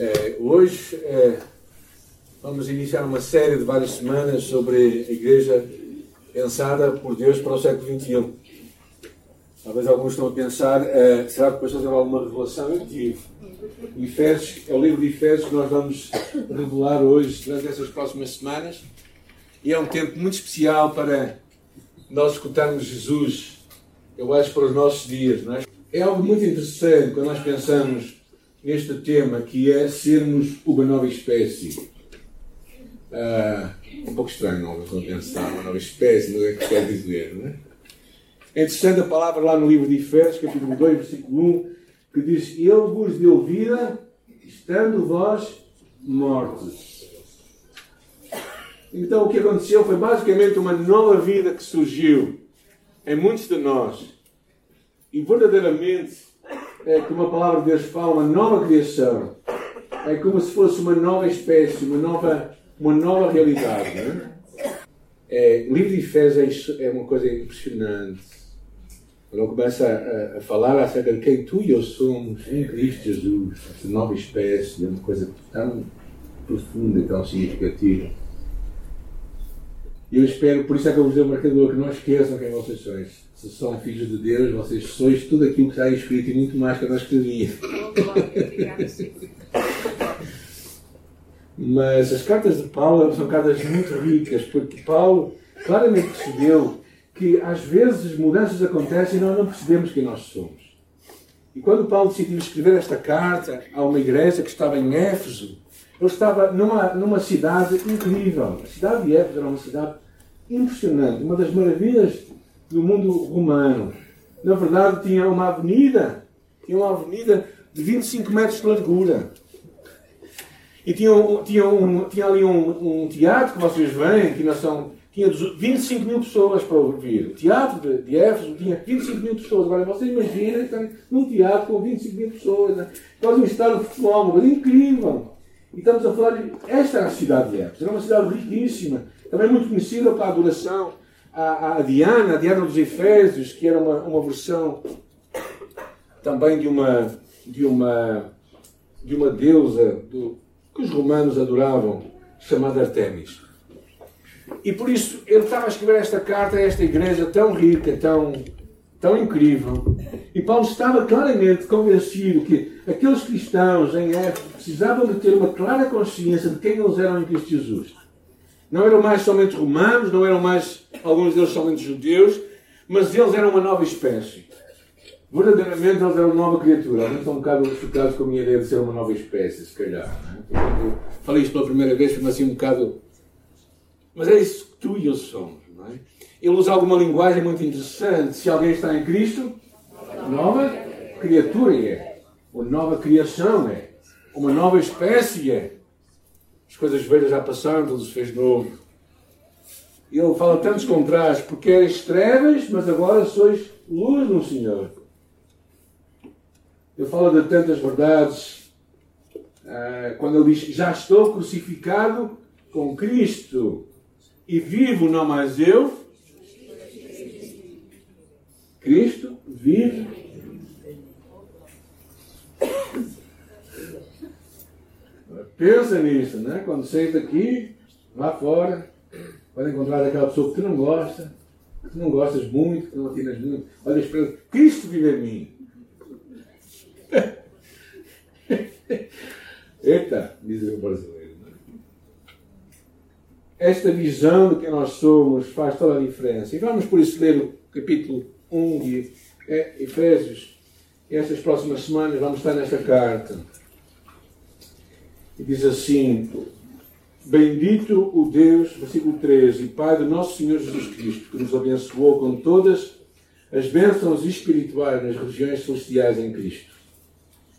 É, hoje é, vamos iniciar uma série de várias semanas sobre a Igreja pensada por Deus para o século XXI. Talvez alguns estão a pensar, é, será que pastor teve alguma revelação? Eu tive. Efésios, é o livro de Efésios que nós vamos revelar hoje, durante essas próximas semanas. E é um tempo muito especial para nós escutarmos Jesus, eu acho, para os nossos dias. Não é? é algo muito interessante quando nós pensamos neste tema que é sermos uma nova espécie. Uh, um pouco estranho, não vou pensar, uma nova espécie, mas é que quer dizer, não é? É interessante a palavra lá no livro de Efésios, capítulo 2, versículo 1, que diz: Ele vos deu vida, estando vós mortos. Então o que aconteceu foi basicamente uma nova vida que surgiu em muitos de nós. E verdadeiramente é, como a palavra de Deus fala, uma nova criação. É como se fosse uma nova espécie, uma nova, uma nova realidade. Não é? É, livro de Efésios é uma coisa impressionante. Quando começa a, a, falar acerca de quem tu e eu somos em Cristo Jesus, essa nova espécie, é uma coisa tão profunda tão significativa. E eu espero, por isso é que eu vos dei o marcador, que não esqueçam quem vocês sois se são filhos de Deus, vocês sois tudo aquilo que está escrito e muito mais que eu não escrevia. Mas as cartas de Paulo são cartas muito ricas, porque Paulo claramente percebeu que às vezes mudanças acontecem e nós não percebemos quem nós somos. E quando Paulo decidiu escrever esta carta a uma igreja que estava em Éfeso, ele estava numa, numa cidade incrível. A cidade de Éfeso era uma cidade impressionante, uma das maravilhas do mundo romano. Na verdade, tinha uma avenida, tinha uma avenida de 25 metros de largura. E tinha, tinha, um, tinha ali um, um, teatro que vocês veem, que nós são, tinha 25 mil pessoas para ouvir. O teatro de, de Éfeso tinha 25 mil pessoas. Agora vocês imaginem estão num teatro com 25 mil pessoas, né? quase um estádio de futebol, incrível. E estamos a falar de. Esta era a cidade de Éfeso, era uma cidade riquíssima, também muito conhecida pela adoração a, a Diana, a Diana dos Efésios, que era uma, uma versão também de uma, de uma, de uma deusa do, que os romanos adoravam, chamada Artemis. E por isso ele estava a escrever esta carta a esta igreja tão rica, tão, tão incrível. E Paulo estava claramente convencido que aqueles cristãos em Éfeso precisavam de ter uma clara consciência de quem eles eram em Cristo Jesus. Não eram mais somente romanos, não eram mais alguns deles somente judeus, mas eles eram uma nova espécie. Verdadeiramente eles eram uma nova criatura. Alguns estão um bocado chocados com a minha ideia de ser uma nova espécie, se calhar. É? falei isto pela primeira vez, foi assim um bocado. Mas é isso que tu e eu somos, não é? Ele usa alguma linguagem muito interessante. Se alguém está em Cristo, nova criatura é. Uma nova criação é. Uma nova espécie é. As coisas velhas já passaram, tudo se fez novo. E ele fala tantos contrastes, porque eres trevas, mas agora sois luz no Senhor. Ele fala de tantas verdades. Ah, quando ele diz: Já estou crucificado com Cristo e vivo não mais eu. Cristo vive Pensa nisso, né? Quando senta aqui, lá fora, pode encontrar aquela pessoa que tu não gosta, que tu não gostas muito, que não atinas muito. Olha para Cristo vive em mim. Eita, diz o brasileiro. Né? Esta visão do que nós somos faz toda a diferença. E vamos por isso ler o capítulo 1 de Efésios. E estas próximas semanas vamos estar nesta carta. E diz assim: Bendito o Deus, versículo 13, e Pai do nosso Senhor Jesus Cristo, que nos abençoou com todas as bênçãos espirituais nas regiões celestiais em Cristo.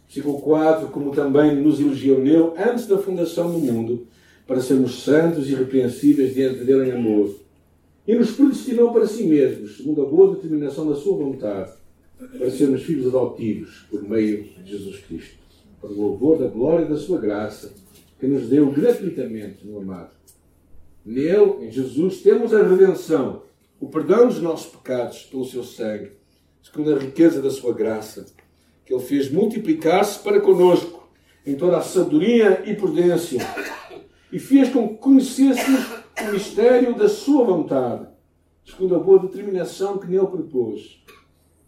Versículo 4, como também nos elogiou nele antes da fundação do mundo, para sermos santos e irrepreensíveis diante dele em amor. E nos predestinou para si mesmos, segundo a boa determinação da sua vontade, para sermos filhos adotivos por meio de Jesus Cristo para o louvor da glória da sua graça, que nos deu gratuitamente no amado. Nele, em Jesus, temos a redenção, o perdão dos nossos pecados pelo seu sangue, segundo a riqueza da sua graça, que ele fez multiplicar-se para conosco em toda a sabedoria e prudência, e fez com que conhecêssemos o mistério da sua vontade, segundo a boa determinação que nele propôs,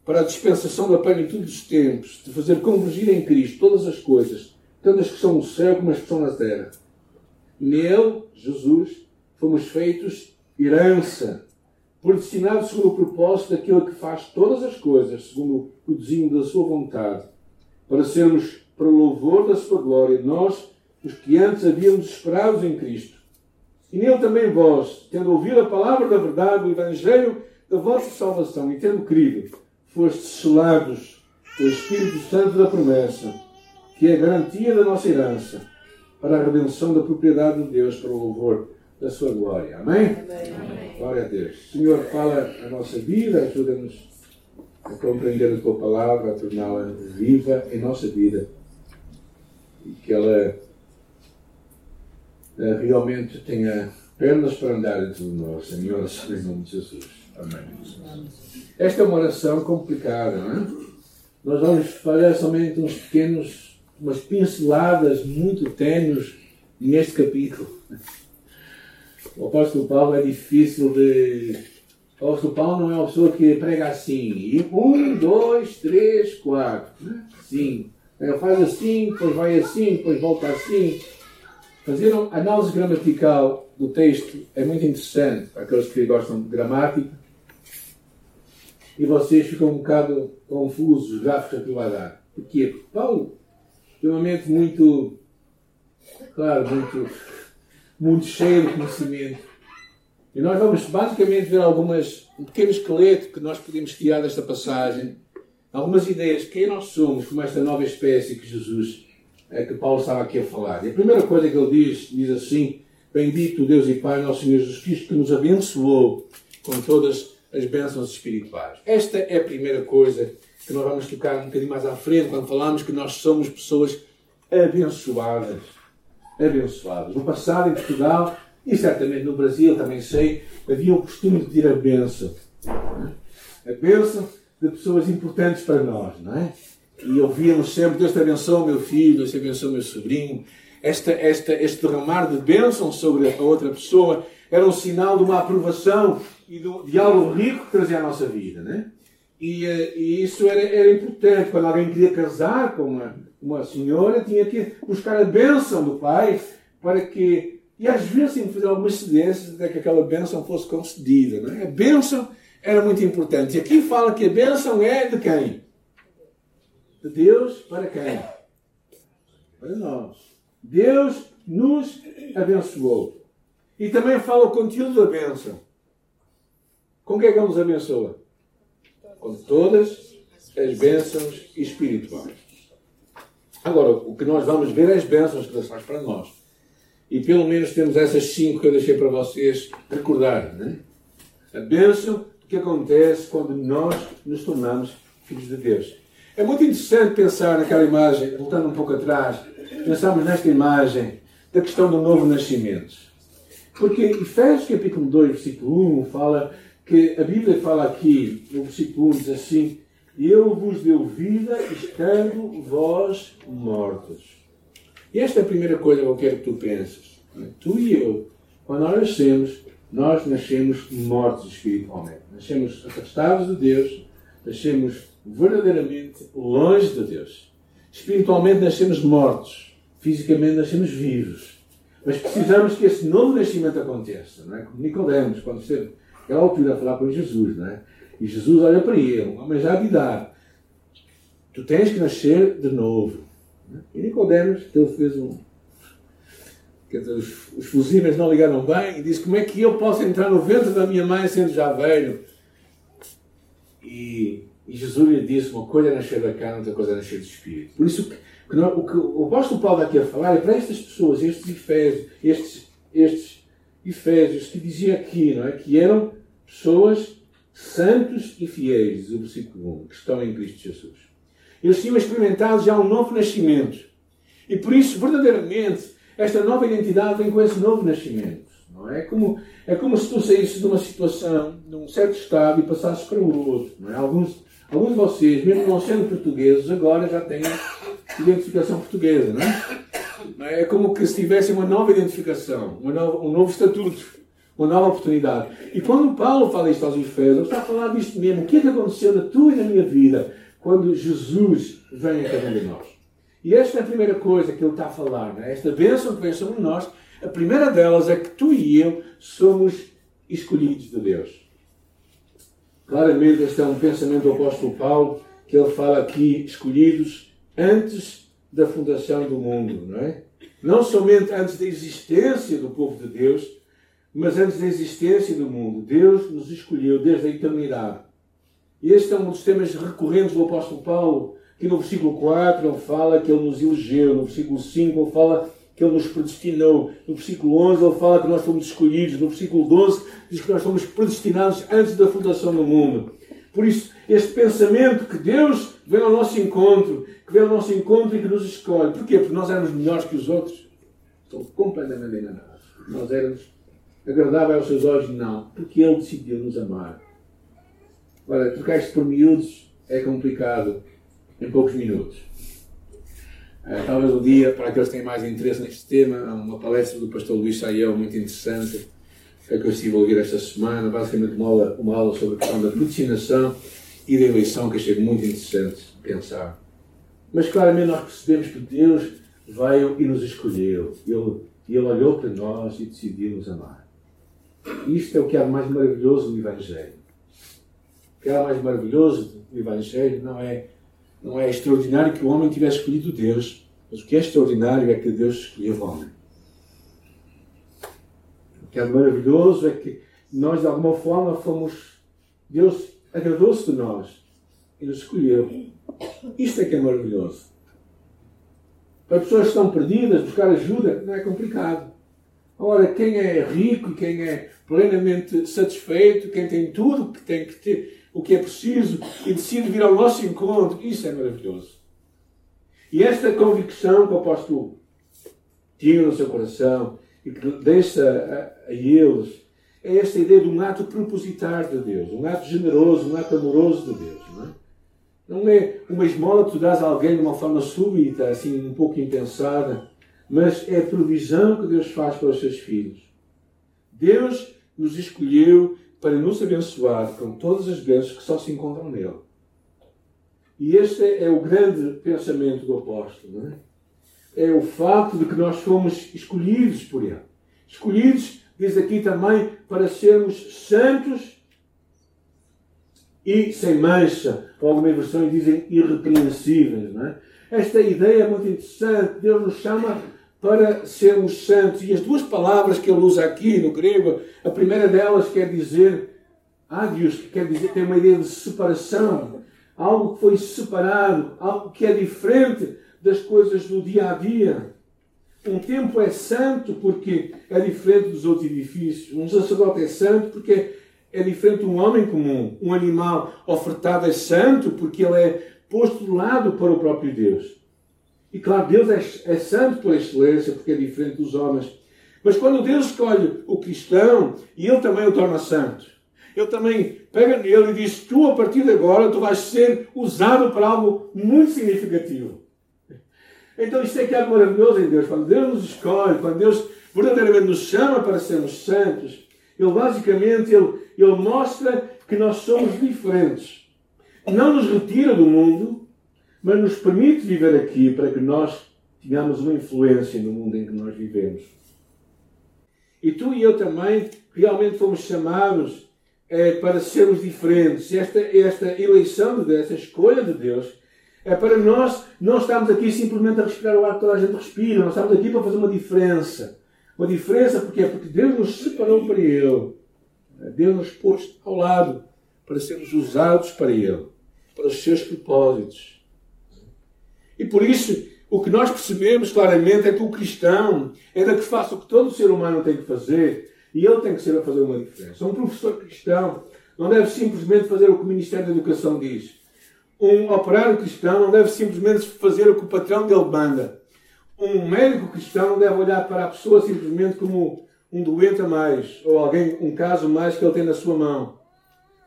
para a dispensação da plenitude dos tempos, de fazer convergir em Cristo todas as coisas, tanto as que são no céu como as que são na terra. Nele, Jesus, fomos feitos herança, predestinados segundo o propósito daquele que faz todas as coisas, segundo o desígnio da sua vontade, para sermos para louvor da sua glória, nós, os que antes havíamos esperado em Cristo. E nele também vós, tendo ouvido a palavra da verdade, o Evangelho da vossa salvação, e tendo crido, fostes selados pelo Espírito Santo da promessa, que é a garantia da nossa herança, para a redenção da propriedade de Deus, para o louvor da sua glória. Amém? Amém. Glória a Deus. Senhor, fala a nossa vida, ajuda-nos a compreender a tua palavra, a torná-la viva em nossa vida e que ela uh, realmente tenha pernas para andar entre nós. Minha oração em nome de Jesus. Amém. Esta é uma oração complicada, não é? Nós vamos fazer somente uns pequenos, umas pinceladas muito tênues neste capítulo. O apóstolo Paulo é difícil de. O apóstolo Paulo não é uma pessoa que prega assim. E um, dois, três, quatro. Cinco. Ele faz assim, depois vai assim, depois volta assim. Fazer uma análise gramatical do texto é muito interessante para aqueles que gostam de gramática. E vocês ficam um bocado confusos, gafos a que vai dar. Porquê? Porque Paulo tem uma mente muito, claro, muito, muito cheia de conhecimento. E nós vamos basicamente ver algumas, um pequeno esqueleto que nós podemos tirar desta passagem algumas ideias de quem nós somos, como esta nova espécie que Jesus, é, que Paulo estava aqui a falar. E a primeira coisa que ele diz, diz assim: Bendito Deus e Pai, nosso Senhor Jesus Cristo, que nos abençoou com todas as bênçãos espirituais. Esta é a primeira coisa que nós vamos tocar um bocadinho mais à frente, quando falamos que nós somos pessoas abençoadas. Abençoadas. No passado, em Portugal, e certamente no Brasil, também sei, havia o costume de ter a bênção. A bênção de pessoas importantes para nós, não é? E ouvíamos sempre, Deus te abençoe meu filho, Deus te abençoe meu sobrinho. Esta, esta, este derramar de bênção sobre a outra pessoa era um sinal de uma aprovação e de, de algo rico que trazia à nossa vida, não é? E, eh, e, isso era, era importante. Quando alguém queria casar com uma, uma senhora, tinha que buscar a bênção do pai para que. E às vezes tinha que fazer algumas cedências até que aquela bênção fosse concedida. Não é? A bênção era muito importante. E aqui fala que a bênção é de quem? De Deus para quem? Para nós. Deus nos abençoou. E também fala o conteúdo da bênção. Com que é que Ele nos abençoa? Com todas as bênçãos espirituais. Agora, o que nós vamos ver é as bênçãos que Deus faz para nós. E pelo menos temos essas cinco que eu deixei para vocês recordar. Né? A bênção que acontece quando nós nos tornamos filhos de Deus. É muito interessante pensar naquela imagem, voltando um pouco atrás, pensarmos nesta imagem da questão do novo nascimento. Porque Efésios capítulo 2, versículo 1, fala que a Bíblia fala aqui, no versículo 1 diz assim: Eu vos deu vida estando vós mortos. E esta é a primeira coisa que eu quero que tu penses. Tu e eu, quando nós nascemos, nós nascemos mortos espiritualmente. Nascemos afastados de Deus, nascemos verdadeiramente longe de Deus. Espiritualmente nascemos mortos, fisicamente nascemos vivos. Mas precisamos que esse novo nascimento aconteça, não é? Como Nicodemos, quando esteve naquela altura a falar com Jesus, não é? E Jesus olha para ele, um homem já de idade. Tu tens que nascer de novo. É? E Nicodemos, ele fez um, Quer dizer, os, os não ligaram bem e disse: Como é que eu posso entrar no ventre da minha mãe sendo já velho? E, e Jesus lhe disse: Uma coisa é nascer da carne, outra coisa é nascer do espírito. Por isso, que, não, o que o apóstolo Paulo aqui a falar é para estas pessoas, estes efésios, estes, estes efésios que dizia aqui, não é? Que eram pessoas santos e fiéis, o versículo 1, que estão em Cristo Jesus. Eles tinham experimentado já um novo nascimento. E por isso, verdadeiramente, esta nova identidade vem com esse novo nascimento. Não é? é como, é como se tu saísses de uma situação, de um certo estado, e passasses para o outro. Não é? alguns, alguns de vocês, mesmo não sendo portugueses, agora já têm identificação portuguesa, não é? É como que se tivesse uma nova identificação, uma um novo estatuto, uma nova oportunidade. E quando Paulo fala isto aos Efésios, está a falar disto mesmo. O que é que aconteceu na tua e na minha vida quando Jesus vem a cada um de nós? E esta é a primeira coisa que ele está a falar, não é? esta bênção que vem sobre nós. A primeira delas é que tu e eu somos escolhidos de Deus. Claramente, este é um pensamento do apóstolo Paulo, que ele fala aqui, escolhidos antes da fundação do mundo, não é? Não somente antes da existência do povo de Deus, mas antes da existência do mundo. Deus nos escolheu desde a eternidade. E este é um dos temas recorrentes do apóstolo Paulo, que no versículo 4 ele fala que ele nos elegeu, no versículo 5 ele fala que ele nos predestinou, no versículo 11 ele fala que nós fomos escolhidos, no versículo 12 diz que nós fomos predestinados antes da fundação do mundo. Por isso, este pensamento que Deus vem ao nosso encontro, que vem ao nosso encontro e que nos escolhe. Porquê? Porque nós éramos melhores que os outros? Estou completamente enganados. Nós éramos agradáveis aos seus olhos? Não. Porque Ele decidiu nos amar. Ora, trocar isto por miúdos é complicado em poucos minutos. Uh, talvez um dia, para aqueles que têm mais interesse neste tema, há uma palestra do pastor Luís Saião muito interessante é que eu estive a ouvir esta semana, basicamente uma aula, uma aula sobre a questão da predestinação e da eleição, que achei muito interessante pensar. Mas claramente nós percebemos que Deus veio e nos escolheu. Ele, ele olhou para nós e decidiu nos amar. Isto é o que há de mais maravilhoso no Evangelho. O que há de mais maravilhoso no Evangelho não é, não é extraordinário que o homem tivesse escolhido Deus, mas o que é extraordinário é que Deus escolheu o homem que é maravilhoso é que nós, de alguma forma, fomos. Deus agradou-se de nós e nos escolheu. Isto é que é maravilhoso. Para pessoas que estão perdidas, buscar ajuda não é complicado. Ora, quem é rico, quem é plenamente satisfeito, quem tem tudo o que tem que ter, o que é preciso e decide vir ao nosso encontro, isso é maravilhoso. E esta convicção que o apóstolo tinha no seu coração, e que deixa a, a eles é esta ideia de um ato propositar de Deus, um ato generoso, um ato amoroso de Deus. Não é, não é uma esmola que tu dás a alguém de uma forma súbita, assim um pouco impensada, mas é provisão que Deus faz para os seus filhos. Deus nos escolheu para nos abençoar com todas as bênçãos que só se encontram nele. E este é o grande pensamento do apóstolo. Não é? é o facto de que nós fomos escolhidos por Ele. Escolhidos, diz aqui também, para sermos santos e sem mancha. Algumas versões dizem irrepreensíveis. Não é? Esta ideia é muito interessante. Deus nos chama para sermos santos. E as duas palavras que ele usa aqui no grego, a primeira delas quer dizer ágios, que quer dizer, tem uma ideia de separação. Algo que foi separado, algo que é diferente das coisas do dia a dia. Um templo é santo porque é diferente dos outros edifícios. Um sacerdote é santo porque é diferente de um homem comum. Um animal ofertado é santo porque ele é posto de lado para o próprio Deus. E claro, Deus é, é santo por excelência porque é diferente dos homens. Mas quando Deus escolhe o cristão, e ele também o torna santo, ele também pega nele e diz: Tu, a partir de agora, tu vais ser usado para algo muito significativo. Então isto é que é maravilhoso em Deus. Quando Deus nos escolhe, quando Deus verdadeiramente nos chama para sermos santos, Ele basicamente ele, ele mostra que nós somos diferentes. Não nos retira do mundo, mas nos permite viver aqui para que nós tenhamos uma influência no mundo em que nós vivemos. E tu e eu também realmente fomos chamados é, para sermos diferentes. Esta, esta eleição de Deus, esta escolha de Deus, é para nós não estamos aqui simplesmente a respirar o ar que toda a gente respira. Nós estamos aqui para fazer uma diferença. Uma diferença porque é porque Deus nos separou para Ele. Deus nos pôs ao lado para sermos usados para Ele, para os seus propósitos. E por isso, o que nós percebemos claramente é que o cristão é da que faça o que todo ser humano tem que fazer e ele tem que ser a fazer uma diferença. Um professor cristão não deve simplesmente fazer o que o Ministério da Educação diz um operário cristão não deve simplesmente fazer o que o patrão dele manda. Um médico cristão não deve olhar para a pessoa simplesmente como um doente a mais, ou alguém, um caso mais que ele tem na sua mão.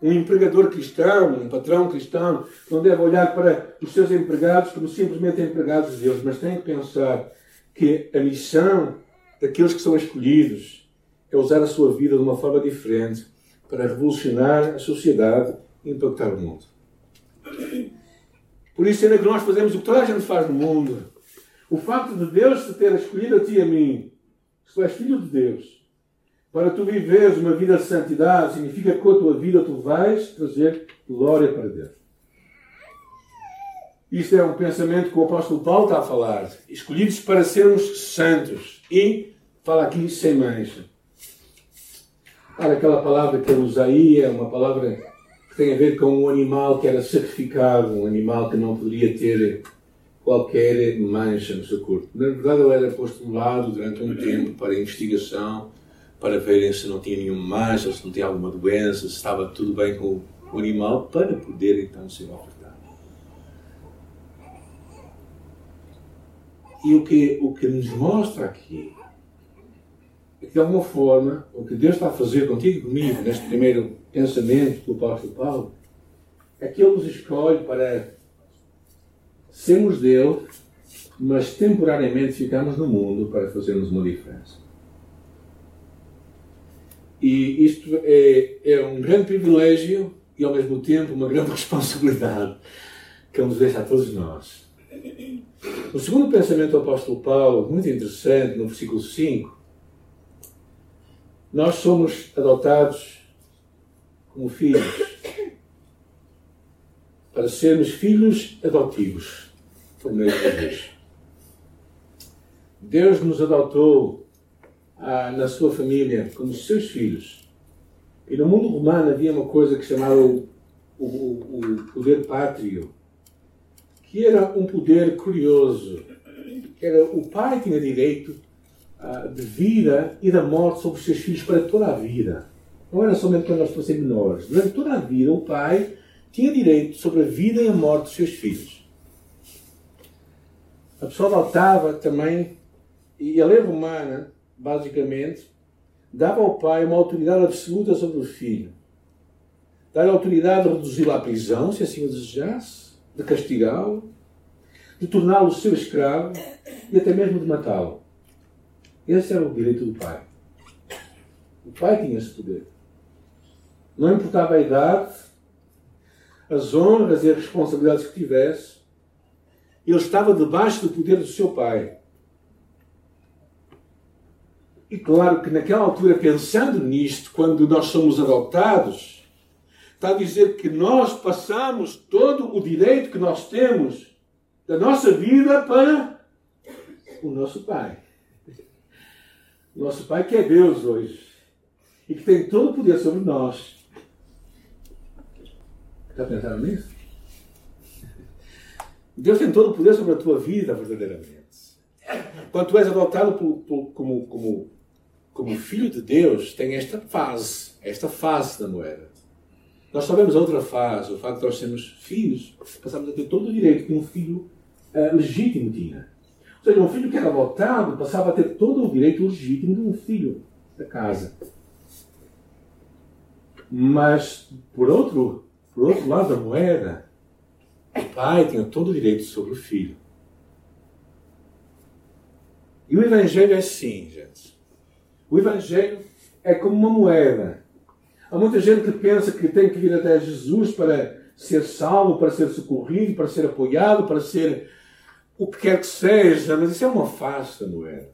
Um empregador cristão, um patrão cristão, não deve olhar para os seus empregados como simplesmente empregados de Deus, mas tem que pensar que a missão daqueles que são escolhidos é usar a sua vida de uma forma diferente para revolucionar a sociedade e impactar o mundo. Por isso, ainda que nós fazemos o que toda a gente faz no mundo, o facto de Deus te ter escolhido a ti e a mim, se tu és filho de Deus, para tu viveres uma vida de santidade, significa que com a tua vida tu vais trazer glória para Deus. Isto é um pensamento que o apóstolo Paulo está a falar. Escolhidos para sermos santos. E fala aqui sem mancha. Ora, aquela palavra que ele usa aí é uma palavra que tem a ver com um animal que era sacrificado, um animal que não poderia ter qualquer mancha no seu corpo. Na verdade, ele era posto de lado durante um tempo para investigação, para verem se não tinha nenhuma mancha, se não tinha alguma doença, se estava tudo bem com o animal, para poder então ser ofertado. E o que, o que nos mostra aqui é que, de alguma forma, o que Deus está a fazer contigo e comigo, neste primeiro pensamento do apóstolo Paulo, é que Ele nos escolhe para sermos dele, mas temporariamente ficamos no mundo para fazermos uma diferença. E isto é, é um grande privilégio e, ao mesmo tempo, uma grande responsabilidade que Ele nos deixa a todos nós. O segundo pensamento do apóstolo Paulo, muito interessante, no versículo 5, nós somos adotados como filhos, para sermos filhos adotivos, por meio de Deus. Deus nos adotou ah, na sua família como seus filhos. E no mundo romano havia uma coisa que chamava o, o, o poder pátrio, que era um poder curioso. Era, o pai tinha direito uh, de vida e da morte sobre os seus filhos para toda a vida. Não era somente quando nós fossem menores. Durante toda a vida, o pai tinha direito sobre a vida e a morte dos seus filhos. A pessoa adotava também, e a lei romana, basicamente, dava ao pai uma autoridade absoluta sobre o filho. Dar-lhe autoridade de reduzi-lo à prisão, se assim o desejasse de castigá-lo, de torná-lo seu escravo e até mesmo de matá-lo. Esse era o direito do pai. O pai tinha esse poder. Não importava a idade, as honras e as responsabilidades que tivesse, ele estava debaixo do poder do seu pai. E claro que naquela altura, pensando nisto, quando nós somos adotados, está a dizer que nós passamos todo o direito que nós temos da nossa vida para o nosso Pai. Nosso Pai que é Deus hoje e que tem todo o poder sobre nós. Está pensando nisso? Deus tem todo o poder sobre a tua vida, verdadeiramente. Quando tu és adotado por, por, como, como, como filho de Deus, tem esta fase, esta fase da moeda. Nós sabemos a outra fase, o facto de nós sermos filhos, passamos a ter todo o direito que um filho uh, legítimo tinha. Ou seja, um filho que era adotado passava a ter todo o direito legítimo de um filho da casa. Mas, por outro, por outro lado da moeda, o pai tinha todo o direito sobre o filho. E o Evangelho é assim, gente. O Evangelho é como uma moeda. Há muita gente que pensa que tem que vir até Jesus para ser salvo, para ser socorrido, para ser apoiado, para ser o que quer que seja, mas isso é uma face da moeda.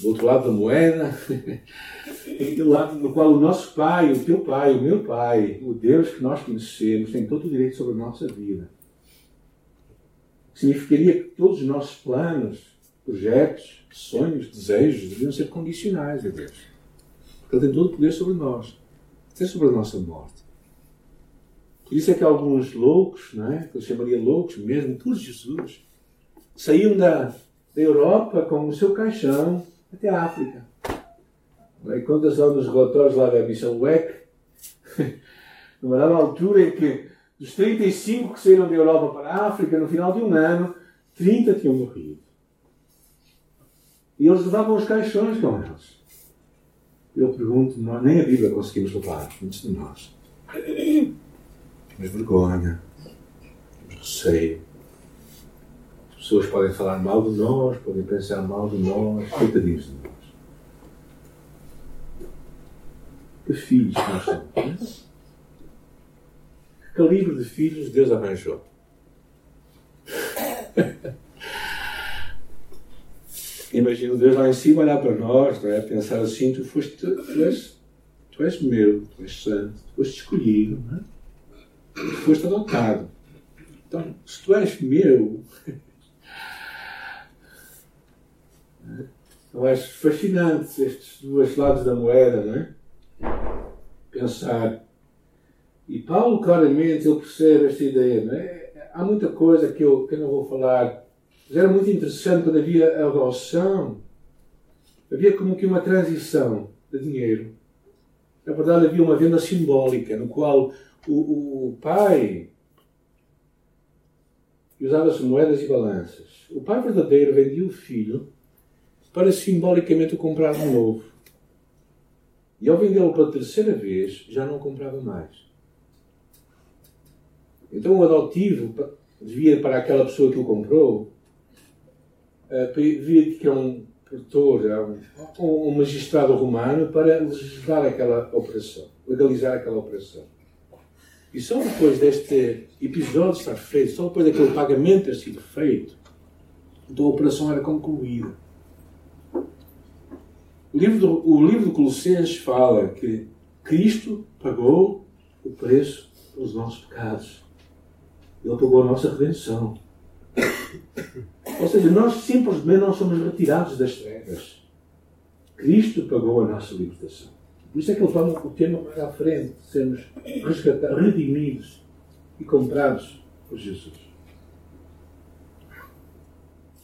Do outro lado da moeda, do lado no qual o nosso Pai, o teu Pai, o meu Pai, o Deus que nós conhecemos, tem todo o direito sobre a nossa vida. Significaria que todos os nossos planos, projetos, sonhos, desejos deveriam ser condicionais a Deus. Ele tem todo o poder sobre nós, até sobre a nossa morte. Por isso é que alguns loucos, não é? que eu chamaria loucos mesmo, por Jesus, saíam da, da Europa com o seu caixão até a África. E quando são nos relatórios lá da missão WEC, numa altura em que dos 35 que saíram da Europa para a África, no final de um ano, 30 tinham morrido. E eles levavam os caixões com eles. eu pergunto, nós, nem a Bíblia conseguimos levar, muitos de nós. Temos vergonha, temos receio. As pessoas podem falar mal de nós, podem pensar mal de nós, coitadinhos de nós. Que filhos nós somos. Que calibre de filhos Deus arranjou. Imagina Deus lá em cima olhar para nós, não é? pensar assim: tu, foste, tu, és, tu és meu, tu és santo, tu foste escolhido, não é? tu foste adotado. Então, se tu és meu, eu acho fascinante estes dois lados da moeda, não é? Pensar. E Paulo, claramente, ele percebe esta ideia, não é? Há muita coisa que eu, que eu não vou falar mas era muito interessante quando havia a adoção. Havia como que uma transição de dinheiro. Na verdade, havia uma venda simbólica, no qual o, o pai usava-se moedas e balanças. O pai verdadeiro vendia o filho para simbolicamente o comprar de novo. E ao vendê-lo pela terceira vez, já não comprava mais. Então o adotivo devia para aquela pessoa que o comprou uh, que é um produtor, é um, um magistrado romano para legislar aquela operação, legalizar aquela operação. E só depois deste episódio estar feito, só depois daquele pagamento ter sido feito, então a operação era concluída. O livro, do, o livro de Colossenses fala que Cristo pagou o preço pelos nossos pecados. Ele pagou a nossa redenção. Ou seja, nós simplesmente não somos retirados das trevas. Cristo pagou a nossa libertação. Por isso é que toma o tema mais à frente, sermos resgatados, redimidos e comprados por Jesus.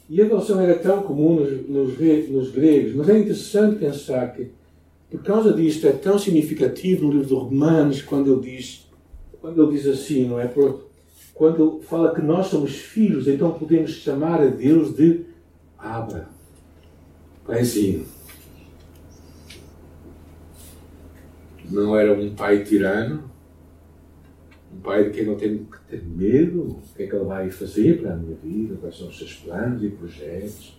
E a adoção era tão comum nos, nos, nos, gregos, mas é interessante pensar que, por causa disto, é tão significativo no livro de Romanos, quando ele diz, quando ele diz assim, não é? Por, quando fala que nós somos filhos, então podemos chamar a Deus de Abra, paizinho. Não era um pai tirano, um pai de quem não tenho que ter medo, o que é que ele vai fazer para a minha vida, quais são os seus planos e projetos.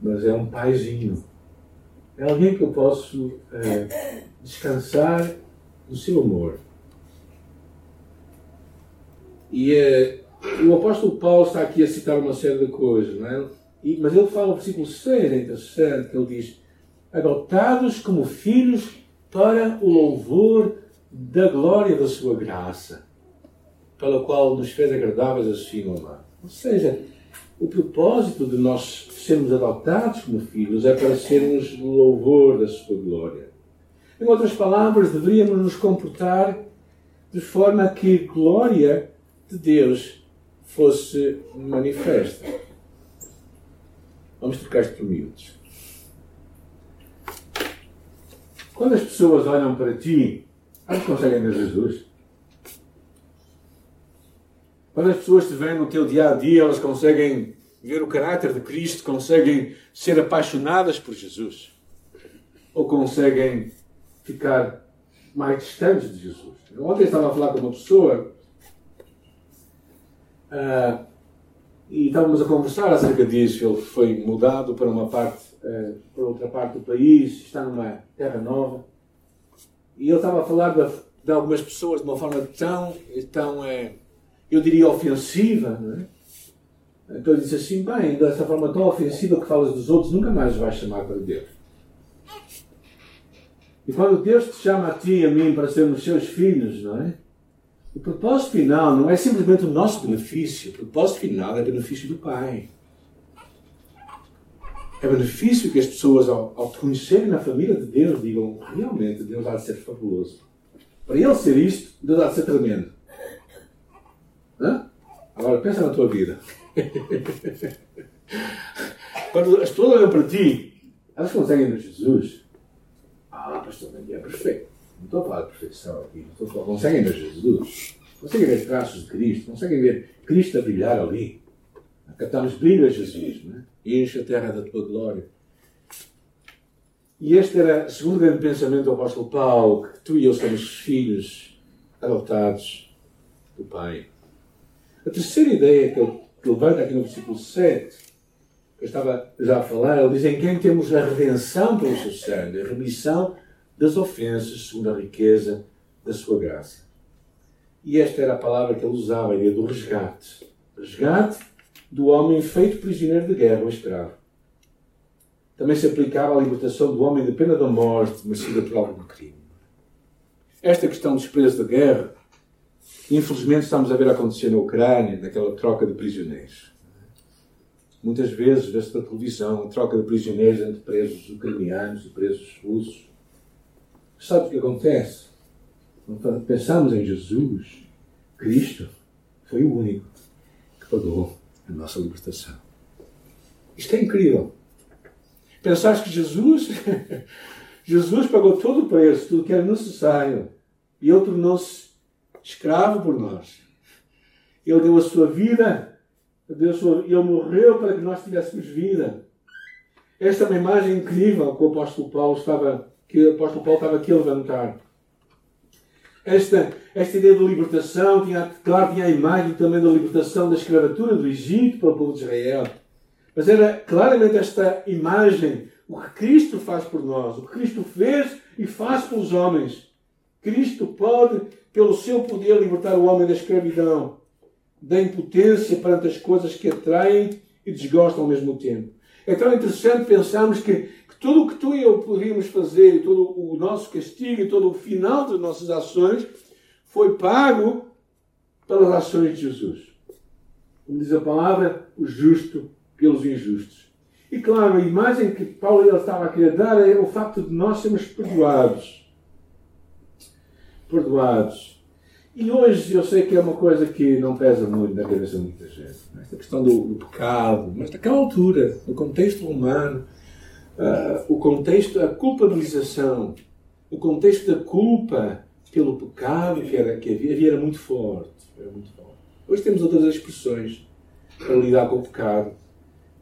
Mas é um paizinho. É alguém que eu posso é, descansar no seu amor. E uh, o apóstolo Paulo está aqui a citar uma série de coisas, não é? E, mas ele fala no versículo 6, é interessante, que ele diz: adotados como filhos para o louvor da glória da sua graça, pela qual nos fez agradáveis no mar. Ou seja, o propósito de nós sermos adotados como filhos é para sermos louvor da sua glória. Em outras palavras, deveríamos nos comportar de forma que glória de Deus fosse manifesta. Vamos trocar isto por miúdos. Quando as pessoas olham para ti, elas conseguem ver Jesus? Quando as pessoas te veem no teu dia a dia, elas conseguem ver o caráter de Cristo, conseguem ser apaixonadas por Jesus? Ou conseguem ficar mais distantes de Jesus? Ontem estava a falar com uma pessoa Uh, e estávamos a conversar acerca disso. Ele foi mudado para uma parte, uh, para outra parte do país, está numa terra nova. E ele estava a falar de, de algumas pessoas de uma forma tão, tão uh, eu diria, ofensiva. Não é? Então ele disse assim: bem, dessa forma tão ofensiva que falas dos outros, nunca mais vais chamar para Deus. E quando Deus te chama a ti e a mim para sermos seus filhos, não é? O propósito final não é simplesmente o nosso benefício, o propósito final é benefício do Pai. É benefício que as pessoas, ao, ao conhecerem na família de Deus, digam: realmente Deus há de ser fabuloso. Para ele ser isto, Deus há de ser tremendo. Hã? Agora pensa na tua vida. Quando as pessoas olham para ti, elas conseguem ver Jesus. Ah, pastor, é perfeito. Não estou a falar de perfeição aqui. Estou a conseguem ver Jesus? Conseguem ver traços de Cristo? Conseguem ver Cristo a brilhar ali? Cantamos brilho a Jesus, né? enche a terra da tua glória. E este era o segundo grande pensamento do apóstolo Paulo, que tu e eu somos filhos adotados do Pai. A terceira ideia que ele levanta aqui no versículo 7, que eu estava já a falar, ele diz em quem temos a redenção pelo seu sangue, a remissão das ofensas segundo a riqueza da sua graça. E esta era a palavra que ele usava, a ideia do resgate. Resgate do homem feito prisioneiro de guerra ou escravo. Também se aplicava à libertação do homem de pena da morte, merecida por algum crime. Esta questão do desprezo da guerra, infelizmente estamos a ver acontecer na Ucrânia, naquela troca de prisioneiros. Muitas vezes vê-se na televisão a troca de prisioneiros entre presos ucranianos e presos russos. Sabe o que acontece? Quando pensamos em Jesus, Cristo foi o único que pagou a nossa libertação. Isto é incrível. Pensaste que Jesus, Jesus pagou todo o preço, tudo que era necessário, e ele tornou-se escravo por nós. Ele deu a sua vida, ele morreu para que nós tivéssemos vida. Esta é uma imagem incrível que o apóstolo Paulo estava, que o apóstolo Paulo estava aqui a levantar. Esta, esta ideia de libertação, tinha, claro, tinha a imagem também da libertação da escravatura do Egito para o povo de Israel. Mas era claramente esta imagem, o que Cristo faz por nós, o que Cristo fez e faz pelos homens. Cristo pode, pelo seu poder, libertar o homem da escravidão, da impotência perante as coisas que atraem e desgostam ao mesmo tempo. É tão interessante pensarmos que tudo o que tu e eu podíamos fazer, todo o nosso castigo e todo o final das nossas ações foi pago pelas ações de Jesus. Como diz a palavra, o justo pelos injustos. E claro, a imagem que Paulo ele estava a querer dar é o facto de nós sermos perdoados. Perdoados. E hoje eu sei que é uma coisa que não pesa muito na cabeça de muita gente. É? Esta questão do, do pecado. Mas naquela altura, no contexto romano, uh, o contexto, a culpabilização, o contexto da culpa pelo pecado que, era, que havia, era muito forte. Era muito forte. Hoje temos outras expressões para lidar com o pecado,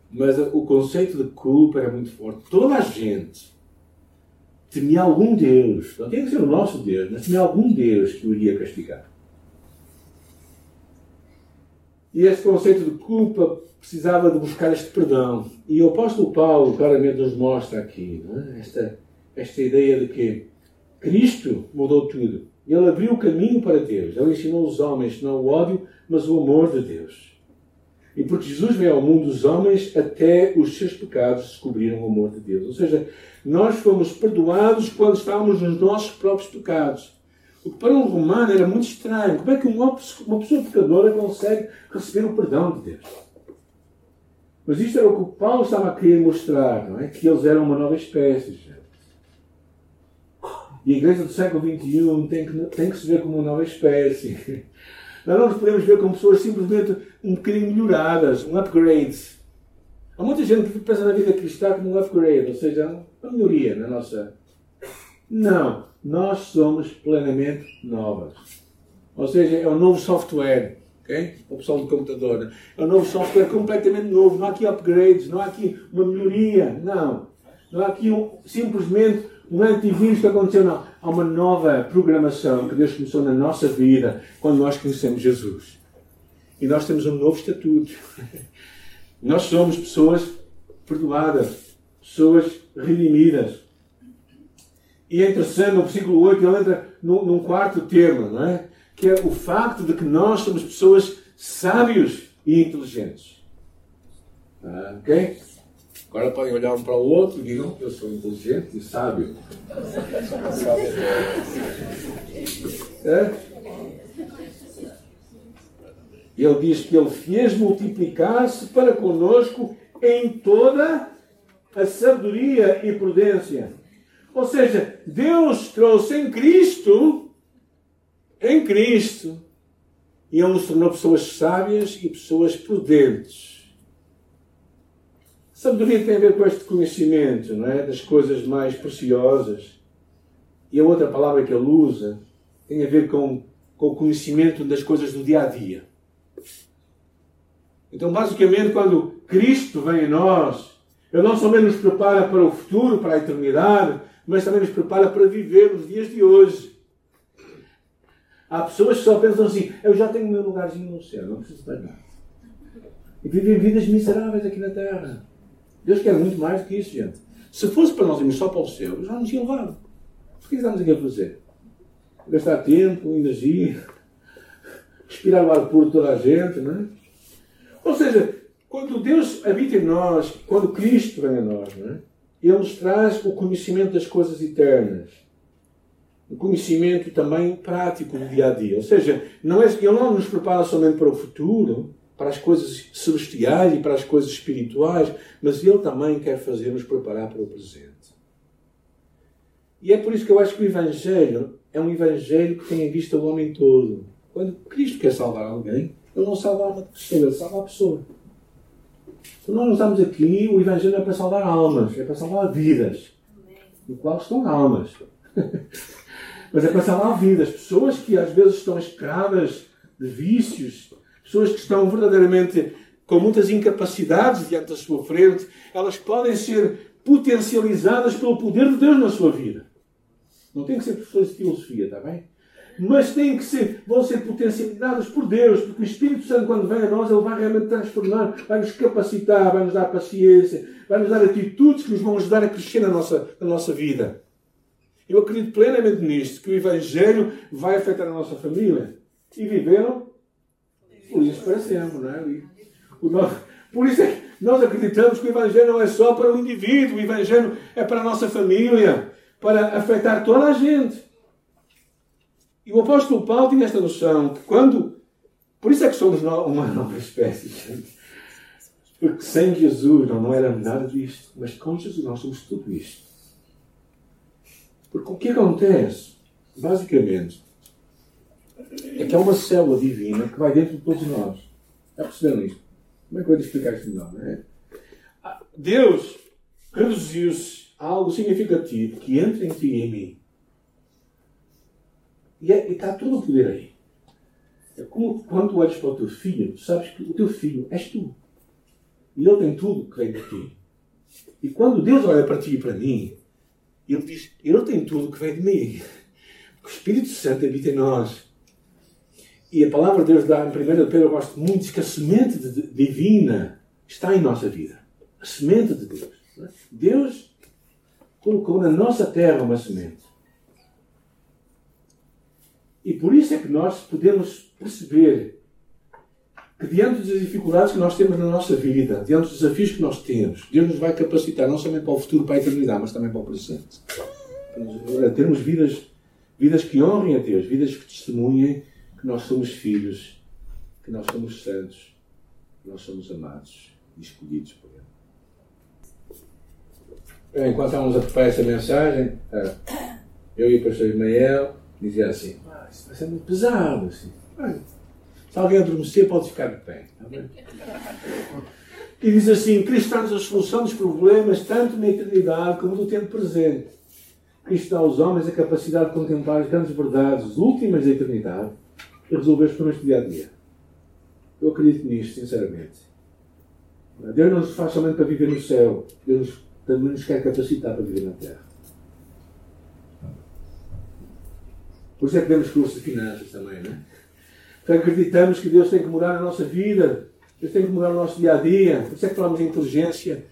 mas o conceito de culpa era muito forte. Toda a gente temia algum Deus, não tinha que ser o nosso Deus, mas temia algum Deus que o iria castigar. E este conceito de culpa precisava de buscar este perdão. E o apóstolo Paulo claramente nos mostra aqui é? esta, esta ideia de que Cristo mudou tudo. Ele abriu o caminho para Deus. Ele ensinou os homens não o ódio, mas o amor de Deus. E porque Jesus veio ao mundo dos homens, até os seus pecados descobriram o amor de Deus. Ou seja, nós fomos perdoados quando estávamos nos nossos próprios pecados. O que para um romano era muito estranho. Como é que uma pessoa pecadora consegue receber o perdão de Deus? Mas isto era o que Paulo estava a querer mostrar, não é? Que eles eram uma nova espécie. Gente. E a igreja do século XXI tem que, tem que se ver como uma nova espécie. Nós não nos podemos ver como pessoas simplesmente um bocadinho melhoradas, um upgrade. Há muita gente que pensa na vida cristã como um upgrade, ou seja, uma melhoria na nossa. Não, nós somos plenamente novas. Ou seja, é um novo software. Okay? O pessoal do computador. É um novo software completamente novo. Não há aqui upgrades, não há aqui uma melhoria. Não. Não há aqui um, simplesmente um antivírus que aconteceu. Não. Há uma nova programação que Deus começou na nossa vida quando nós conhecemos Jesus. E nós temos um novo estatuto. Nós somos pessoas perdoadas, pessoas redimidas. E é interessante, no versículo 8, ele entra num, num quarto tema, não é? que é o facto de que nós somos pessoas sábios e inteligentes. Ah, ok? Agora podem olhar um para o outro e digam: Eu sou inteligente e sábio. É? Ele diz que ele fez multiplicar-se para conosco em toda a sabedoria e prudência. Ou seja, Deus trouxe em Cristo em Cristo. E Ele nos tornou pessoas sábias e pessoas prudentes. Sabedoria tem a ver com este conhecimento, não é? Das coisas mais preciosas. E a outra palavra que ele usa tem a ver com, com o conhecimento das coisas do dia a dia. Então, basicamente, quando Cristo vem a nós, Ele não somente nos prepara para o futuro, para a eternidade, mas também nos prepara para viver os dias de hoje. Há pessoas que só pensam assim: eu já tenho o meu lugarzinho no céu, não preciso de nada. E vivem vidas miseráveis aqui na terra. Deus quer muito mais do que isso, gente. Se fosse para nós irmos só para o céu, já nos tinha levado. O que estamos aqui a fazer? Gastar tempo, energia, respirar o ar puro toda a gente, não é? Ou seja, quando Deus habita em nós, quando Cristo vem a nós, não é? Ele nos traz o conhecimento das coisas eternas. O conhecimento também prático do dia a dia. Ou seja, não é, Ele não nos prepara somente para o futuro, para as coisas celestiais e para as coisas espirituais, mas Ele também quer fazer-nos preparar para o presente. E é por isso que eu acho que o Evangelho é um Evangelho que tem em vista o homem todo. Quando Cristo quer salvar alguém, Ele não salva uma pessoa, Ele salva a pessoa. Então nós estamos aqui, o Evangelho é para salvar almas, é para salvar vidas, no qual estão almas. Mas é para salvar vidas. Pessoas que às vezes estão escravas de vícios, pessoas que estão verdadeiramente com muitas incapacidades diante da sua frente, elas podem ser potencializadas pelo poder de Deus na sua vida. Não tem que ser professores de filosofia, está bem? mas têm que ser, vão ser potencializadas por Deus, porque o Espírito Santo, quando vem a nós, ele vai realmente transformar, vai nos capacitar, vai nos dar paciência, vai nos dar atitudes que nos vão ajudar a crescer na nossa, na nossa vida. Eu acredito plenamente nisto, que o Evangelho vai afetar a nossa família. E viveram felizes para sempre, não é? Por isso é que nós acreditamos que o Evangelho não é só para o indivíduo, o Evangelho é para a nossa família, para afetar toda a gente. E o apóstolo Paulo tinha esta noção que quando. Por isso é que somos uma nova espécie, gente. Porque sem Jesus não, não era nada disto. Mas com Jesus nós somos tudo isto. Porque o que acontece, basicamente, é que há uma célula divina que vai dentro de todos nós. Está percebendo isto? Como é que eu vou explicar isto melhor? Não é? Ah, Deus reduziu-se a algo significativo que entra em ti e em mim. E, é, está todo o poder aí. É como quando olhas para o teu filho, sabes que o teu filho és tu. E ele tem tudo que vem de ti. E quando Deus olha para ti e para mim, ele diz: Ele tem tudo que vem de mim. O Espírito Santo habita em nós. E a palavra de Deus dá em 1 Pedro, eu gosto muito, que a semente divina está em nossa vida. A semente de Deus. É? Deus colocou na nossa terra uma semente. E por isso é que nós podemos perceber que diante das dificuldades que nós temos na nossa vida, diante dos desafios que nós temos, Deus nos vai capacitar não somente para o futuro, para a eternidade, mas também para o presente. Para termos vidas, vidas que honrem a Deus, vidas que testemunhem que nós somos filhos, que nós somos santos, que nós somos amados e escolhidos por Ele. Enquanto estávamos a preparar essa mensagem, ah, eu e o pastor Ismael dizia assim, ah, isso vai ser muito pesado. Assim. Se alguém adormecer, pode ficar de pé. Tá e diz assim: Cristo dá-nos a solução dos problemas, tanto na eternidade como no tempo presente. Cristo dá aos homens a capacidade de contemplar as grandes verdades últimas da eternidade e resolver os problemas do dia a dia. Eu acredito nisto, sinceramente. Deus não nos faz somente para viver no céu, Deus também nos quer capacitar para viver na terra. Por isso é que temos curso de finanças também, não é? Então acreditamos que Deus tem que mudar na nossa vida, Deus tem que mudar no nosso dia a dia. Por isso é que falamos em inteligência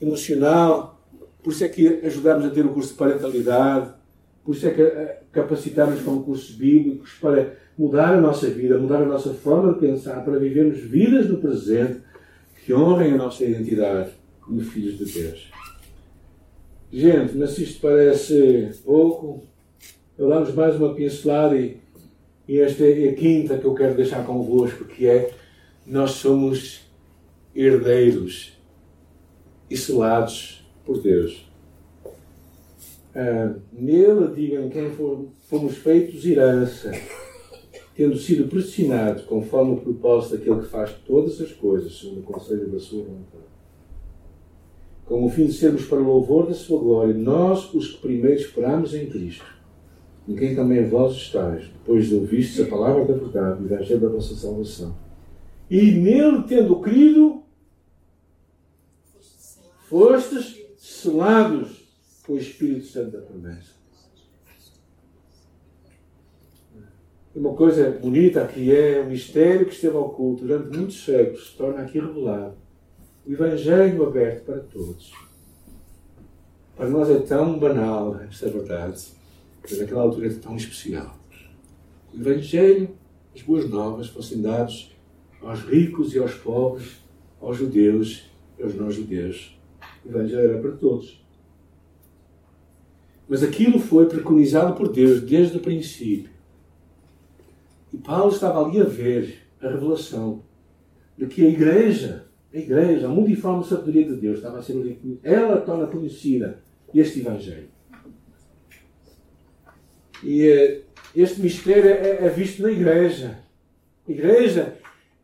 emocional, por isso é que ajudamos a ter o curso de parentalidade, por isso é que eh, capacitamos com cursos bíblicos para mudar a nossa vida, mudar a nossa forma de pensar, para vivermos vidas no presente que honrem a nossa identidade como filhos de Deus. Gente, mas se isto parece pouco, eu damos mais uma pincelada e, e esta é a quinta que eu quero deixar convosco, que é nós somos herdeiros e selados por Deus. Ah, nele, digam quem for, fomos feitos herança, tendo sido predestinados conforme o propósito daquele que faz todas as coisas, segundo o conselho da sua vontade. Com o fim de sermos para o louvor da sua glória, nós, os que primeiro esperamos em Cristo, em quem também vós estáis, depois de ouvistes a palavra da verdade, o evangelho da vossa salvação. E nele, tendo crido, fostes selados com o Espírito Santo da promessa. Uma coisa bonita que é o mistério que esteve oculto durante muitos séculos se torna aqui revelado. O Evangelho aberto para todos. Para nós é tão banal esta verdade, mas naquela altura é tão especial. O Evangelho, as boas novas, fossem dados aos ricos e aos pobres, aos judeus e aos não-judeus. O Evangelho era para todos. Mas aquilo foi preconizado por Deus desde o princípio. E Paulo estava ali a ver a revelação de que a igreja, a igreja, a multiforme sabedoria de Deus, estava a ser ela torna conhecida este Evangelho. E eh, este mistério é, é, visto na igreja. A igreja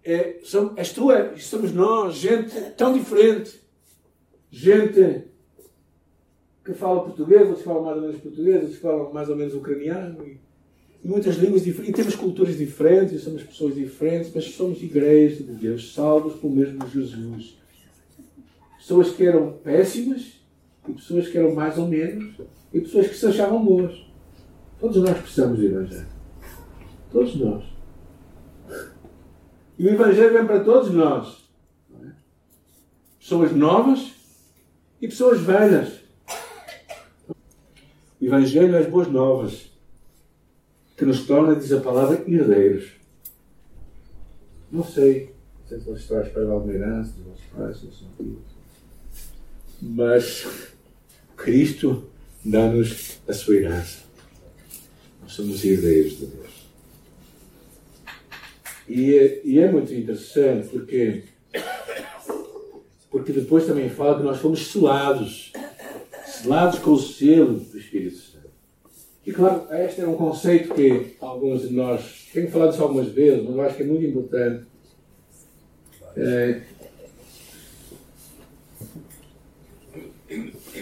é, são, és tu, é, somos nós, gente tão diferente. Gente que fala português, outros falam mais ou menos português, outros falam mais ou menos ucraniano. E, muitas línguas diferentes, e temos culturas diferentes, somos pessoas diferentes, mas somos igreja de Deus, salvos pelo mesmo Jesus. Pessoas que eram péssimas, e pessoas que eram mais ou menos, e pessoas que se achavam boas. Todos nós precisamos do Evangelho. Todos nós. E o Evangelho vem para todos nós. É? Pessoas novas e pessoas velhas. O Evangelho é as boas novas, que nos torna, diz a palavra, herdeiros. Não sei, não sei se à espera de alguma herança dos vossos pais, filhos. Mas Cristo dá-nos a sua herança. Nós somos herdeiros de Deus. E é, e é muito interessante porque, porque depois também fala que nós fomos selados selados com o selo do Espírito Santo. E claro, este é um conceito que alguns de nós, tenho falado isso algumas vezes, mas eu acho que é muito importante. É,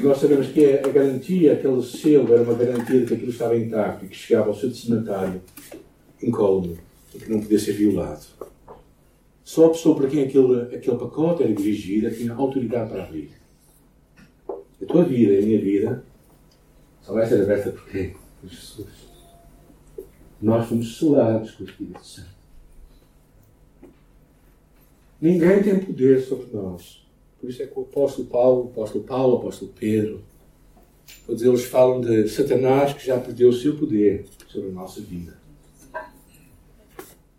nós sabemos que a garantia, aquele selo, era uma garantia de que aquilo estava intacto e que chegava ao seu destinatário incólume e que não podia ser violado. Só a pessoa para quem aquele, aquele pacote era dirigido tinha autoridade para abrir. A tua vida e a minha vida só vai ser aberta por quem? Por Jesus. Nós fomos selados com o Espírito Santo. Ninguém tem poder sobre nós. Por isso é que o apóstolo Paulo, o apóstolo Paulo, o apóstolo Pedro, todos eles falam de Satanás que já perdeu o seu poder sobre a nossa vida.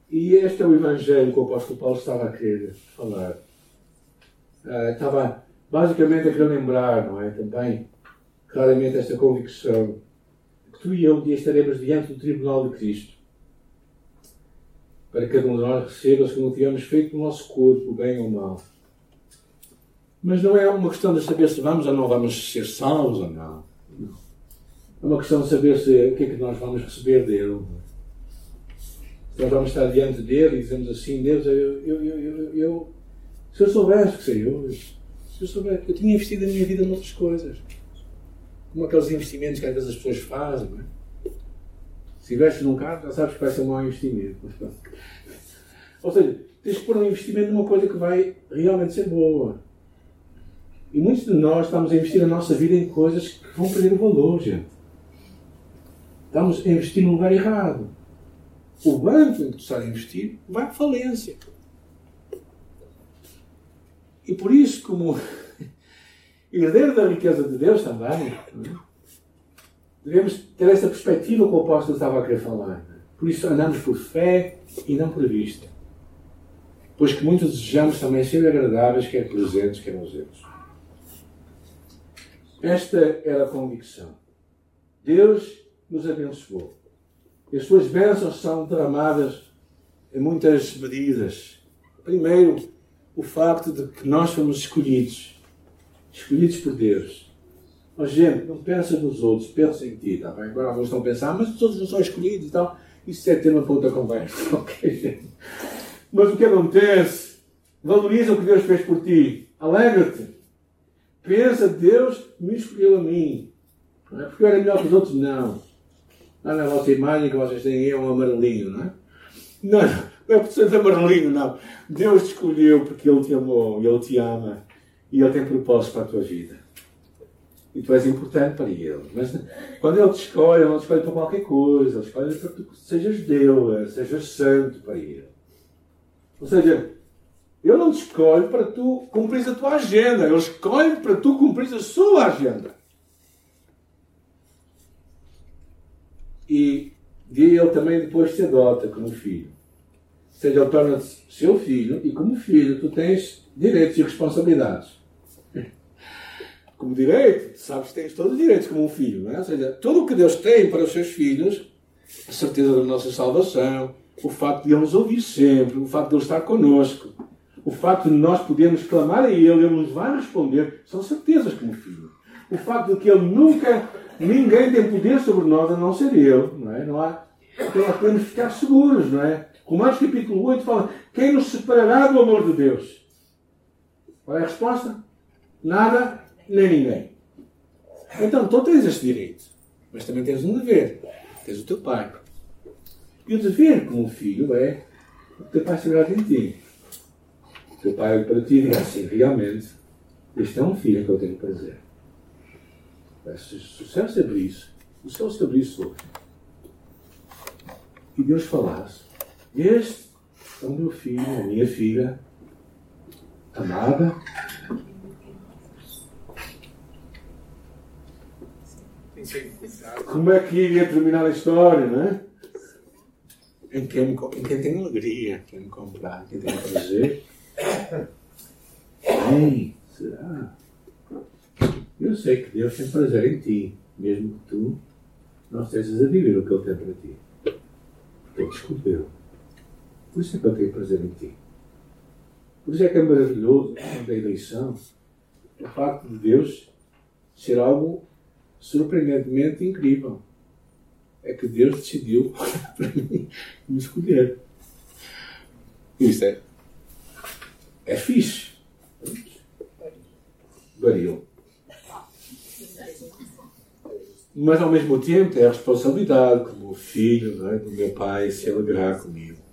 E este é o evangelho que o apóstolo Paulo estava a querer falar. Uh, estava basicamente a querer lembrar, não é? Também, claramente, esta convicção que tu e eu um dia estaremos diante do tribunal de Cristo para que cada um de nós receba que tivermos feito no nosso corpo, bem ou mal. Mas não é uma questão de saber se vamos ou não vamos ser salvos ou não. não. É uma questão de saber se, o que é que nós vamos receber dele. Se nós vamos estar diante dele e dizemos assim, Deus, eu, eu, eu, eu, se eu soubesse que sei eu, se eu souber, eu tinha investido a minha vida noutras coisas. Como aqueles investimentos que às vezes as pessoas fazem, não é? Se investes num carro, já sabes que vai ser um mau investimento. Ou seja, tens que pôr um investimento numa coisa que vai realmente ser boa. E muitos de nós estamos a investir a nossa vida em coisas que vão perder o valor, gente. Estamos a investir no lugar errado. O banco em que tu estás a investir vai à falência. E por isso, como herdeiro da riqueza de Deus também, devemos ter essa perspectiva que o apóstolo estava a querer falar. Por isso andamos por fé e não por vista. Pois que muitos desejamos também ser agradáveis, quer presentes, quer ausentes. Esta era a convicção. Deus nos abençoou. E as suas bênçãos são derramadas em muitas medidas. Primeiro, o facto de que nós fomos escolhidos. Escolhidos por Deus. Mas, gente, não pensa nos outros, pensa em ti, tá bem? Agora alguns estão a pensar, mas os outros não são escolhidos e tal. Isso é tema para outra conversa, ok, gente? Mas o que acontece? Valoriza o que Deus fez por ti. Alegra-te. Pensa, Deus me escolheu a mim. Não é porque eu era melhor que os outros, não. Lá na vossa imagem que vocês têm é um amarelinho, não é? Não é por ser amarelinho, não. Deus te escolheu porque Ele te amou Ele te ama. E Ele tem propósito para a tua vida. E tu és importante para Ele. Mas quando Ele te escolhe, Ele não te escolhe para qualquer coisa. Ele escolhe para que tu sejas Deus, sejas santo para Ele. Ou seja, Ele não te escolhe para tu cumprir a tua agenda. Ele escolhe para tu cumprir a sua agenda. E Ele também depois te adota como filho. Seja, Ele torna-te seu filho e como filho tu tens direitos e responsabilidades como direito, sabes que tens todos os direitos como um filho, não é? Ou seja, tudo o que Deus tem para os seus filhos, a certeza da nossa salvação, o facto de Ele nos ouvir sempre, o facto de Ele estar connosco, o facto de nós podermos clamar a Ele, Ele nos vai responder, são certezas como filho. O facto de que Ele nunca, ninguém tem poder sobre nós a não ser Ele, não é? Não há, então nós podemos ficar seguros, não é? Romanos capítulo 8 fala: Quem nos separará do amor de Deus? Qual é a resposta? Nada nem ninguém. Então, tu tens este direito, mas também tens um dever. Tens o teu pai. E o dever como filho é o teu pai se em ti. O teu pai olha para ti e diz assim: realmente, este é um filho que eu tenho prazer. Se o céu se abrisse, o céu se abrisse hoje, e Deus falasse: Este é o meu filho, a minha filha, amada, Como é que iria terminar a história, não é? Em quem, em quem tem alegria, quem me comprar, quem tem prazer. Ei, será? Eu sei que Deus tem prazer em ti, mesmo que tu não estejas a viver o que Ele tem para ti. Porque Ele descobriu. Por isso é que Ele tem prazer em ti. Por isso é que é maravilhoso a eleição o facto de Deus ser algo surpreendentemente incrível. É que Deus decidiu para mim me escolher. Isso é, é fixe. Variou. Mas ao mesmo tempo é a responsabilidade, como filho é, do meu pai, se alegrar comigo.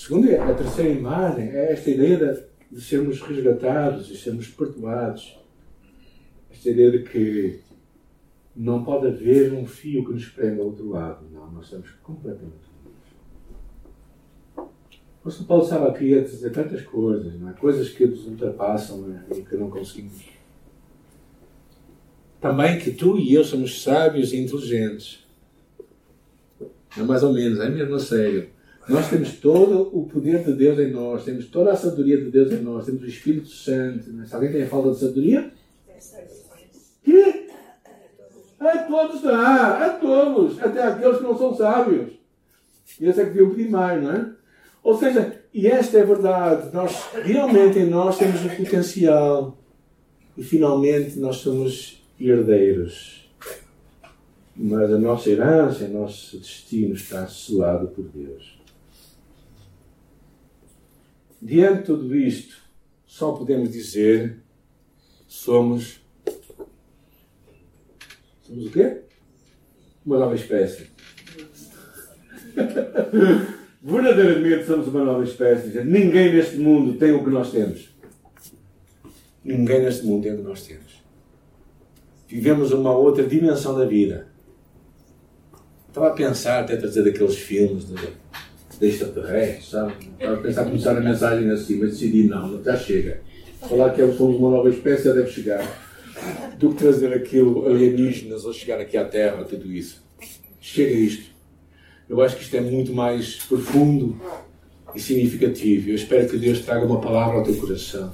Segundo, a terceira imagem é esta ideia de, sermos resgatados e sermos perdoados esta ideia de que não pode haver um fio que nos prenda ao outro lado. Não, nós estamos completamente livres. O apóstolo Paulo estava aqui a dizer tantas coisas, não é? coisas que nos ultrapassam é? e que não conseguimos. Também que tu e eu somos sábios e inteligentes. É mais ou menos, é mesmo a sério. Nós temos todo o poder de Deus em nós, temos toda a sabedoria de Deus em nós, temos o Espírito Santo. É? Se alguém tem a falta de sabedoria, que? A todos dá, a todos, até aqueles que não são sábios. E esse é que deviam pedir mais, não é? Ou seja, e esta é a verdade, nós realmente em nós temos o potencial e finalmente nós somos herdeiros. Mas a nossa herança, o nosso destino está selado por Deus. Diante de tudo isto, só podemos dizer somos Somos o quê? Uma nova espécie. Verdadeiramente somos uma nova espécie. Ninguém neste mundo tem o que nós temos. Ninguém neste mundo tem o que nós temos. Vivemos uma outra dimensão da vida. Estava a pensar até trazer aqueles filmes de, de extraterrestres, sabe? Estava a pensar começar a mensagem assim, mas decidi não, já chega. Falar que somos uma nova espécie já deve chegar do que trazer aquilo alienígenas ou chegar aqui à Terra, tudo isso. Chega isto. Eu acho que isto é muito mais profundo e significativo. Eu espero que Deus traga uma palavra ao teu coração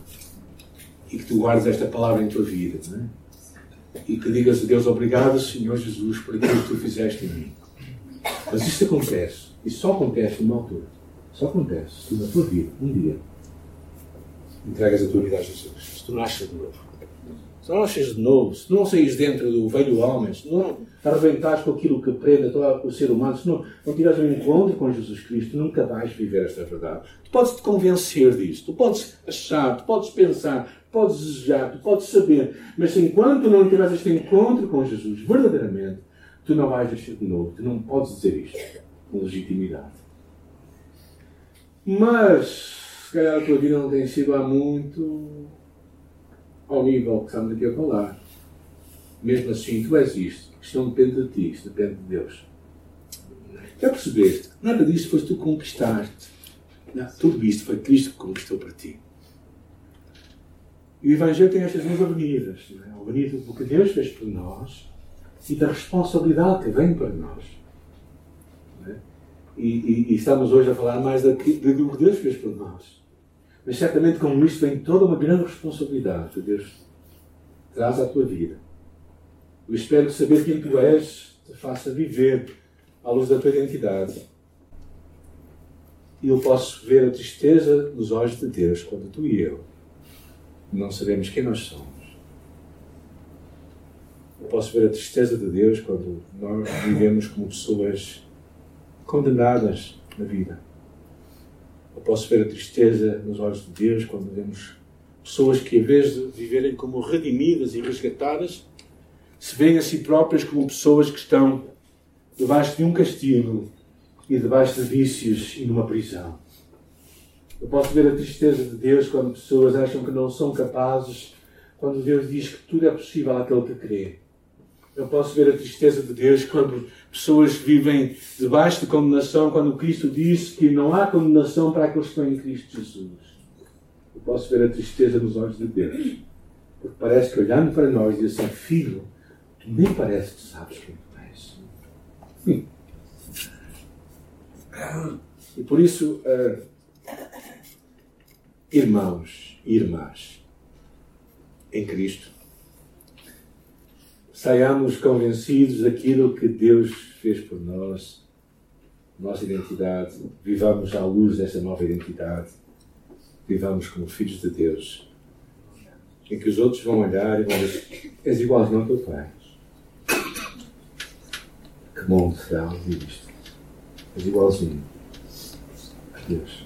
e que tu guardes esta palavra em tua vida. Não é? E que digas a Deus obrigado, Senhor Jesus, por aquilo que tu fizeste em mim. Mas isto acontece. E só acontece numa altura. Só acontece se na tua vida, um dia, entregas a tua vida a Jesus. Se tu nasces de novo se não nasces de novo, se não saís dentro do velho homem, se não arrebentares com aquilo que prende o ser humano, se não, não tiveres um encontro com Jesus Cristo, nunca vais viver esta verdade. Tu podes te convencer disso, tu podes achar, tu podes pensar, tu podes desejar, tu podes saber, mas enquanto não tiveres este encontro com Jesus, verdadeiramente, tu não vais nascer de novo, tu não podes dizer isto legitimidade. Mas calhar a tua vida não tem sido há muito ao nível que estamos aqui a falar. Mesmo assim, tu és isto. Isto não depende de ti, isto depende de Deus. Já percebeste? Nada disto foi tu conquistaste. Não, tudo isto foi Cristo que conquistou para ti. E o Evangelho tem estas duas avenidas. É? A avenida do que Deus fez por nós e da responsabilidade que vem para nós. E, e, e, estamos hoje a falar mais do que Deus fez por nós. Mas certamente com isto vem toda uma grande responsabilidade que Deus traz à tua vida. Eu espero saber quem tu és te faça viver à luz da tua identidade. E eu posso ver a tristeza nos olhos de Deus quando tu e eu não sabemos quem nós somos. Eu posso ver a tristeza de Deus quando nós vivemos como pessoas condenadas na vida. Eu posso ver a tristeza nos olhos de Deus quando vemos pessoas que, em vez de viverem como redimidas e resgatadas, se veem a si próprias como pessoas que estão debaixo de um castigo e debaixo de vícios e numa prisão. Eu posso ver a tristeza de Deus quando pessoas acham que não são capazes, quando Deus diz que tudo é possível àquele que crê. Eu posso ver a tristeza de Deus quando pessoas vivem debaixo de condenação, quando Cristo diz que não há condenação para aqueles que estão em Cristo Jesus. Eu posso ver a tristeza nos olhos de Deus. Porque parece que olhando para nós diz assim, filho, tu nem parece que sabes quem tu és. Hum. E por isso, uh, irmãos e irmãs em Cristo, saiamos convencidos daquilo que Deus fez por nós, nossa identidade, vivamos à luz dessa nova identidade, vivamos como filhos de Deus, em que os outros vão olhar e vão dizer: és igualzinho ao teu pai. Que mundo será ouvir isto? És igualzinho a Deus.